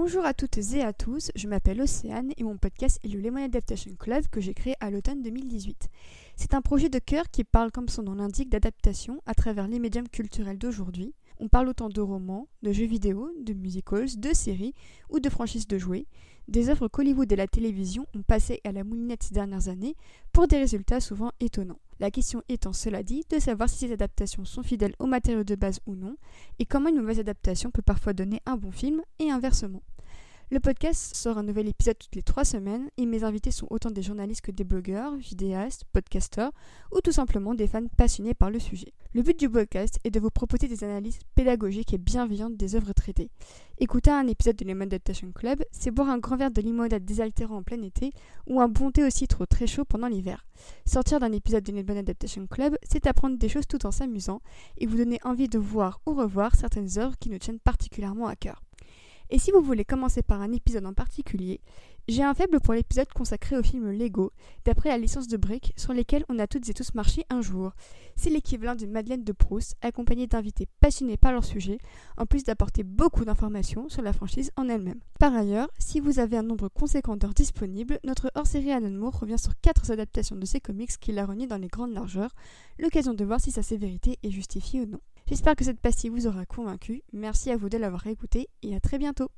Bonjour à toutes et à tous, je m'appelle Océane et mon podcast est le Lemon Adaptation Club que j'ai créé à l'automne 2018. C'est un projet de cœur qui parle, comme son nom l'indique, d'adaptation à travers les médiums culturels d'aujourd'hui. On parle autant de romans, de jeux vidéo, de musicals, de séries ou de franchises de jouets, des œuvres qu'Hollywood et la télévision ont passées à la moulinette ces dernières années pour des résultats souvent étonnants. La question étant, cela dit, de savoir si ces adaptations sont fidèles aux matériaux de base ou non, et comment une mauvaise adaptation peut parfois donner un bon film et inversement. Le podcast sort un nouvel épisode toutes les trois semaines et mes invités sont autant des journalistes que des blogueurs, vidéastes, podcasteurs ou tout simplement des fans passionnés par le sujet. Le but du podcast est de vous proposer des analyses pédagogiques et bienveillantes des œuvres traitées. Écouter un épisode de Lemon Adaptation Club, c'est boire un grand verre de limonade désaltérant en plein été ou un bon thé au citron très chaud pendant l'hiver. Sortir d'un épisode de Lemon Adaptation Club, c'est apprendre des choses tout en s'amusant et vous donner envie de voir ou revoir certaines œuvres qui nous tiennent particulièrement à cœur. Et si vous voulez commencer par un épisode en particulier, j'ai un faible pour l'épisode consacré au film Lego, d'après la licence de briques sur lesquels on a toutes et tous marché un jour. C'est l'équivalent d'une Madeleine de Proust, accompagnée d'invités passionnés par leur sujet, en plus d'apporter beaucoup d'informations sur la franchise en elle-même. Par ailleurs, si vous avez un nombre conséquent d'heures disponibles, notre hors-série Alan revient sur quatre adaptations de ses comics qu'il a renié dans les grandes largeurs, l'occasion de voir si sa sévérité est justifiée ou non. J'espère que cette pastille vous aura convaincu. Merci à vous de l'avoir écouté et à très bientôt.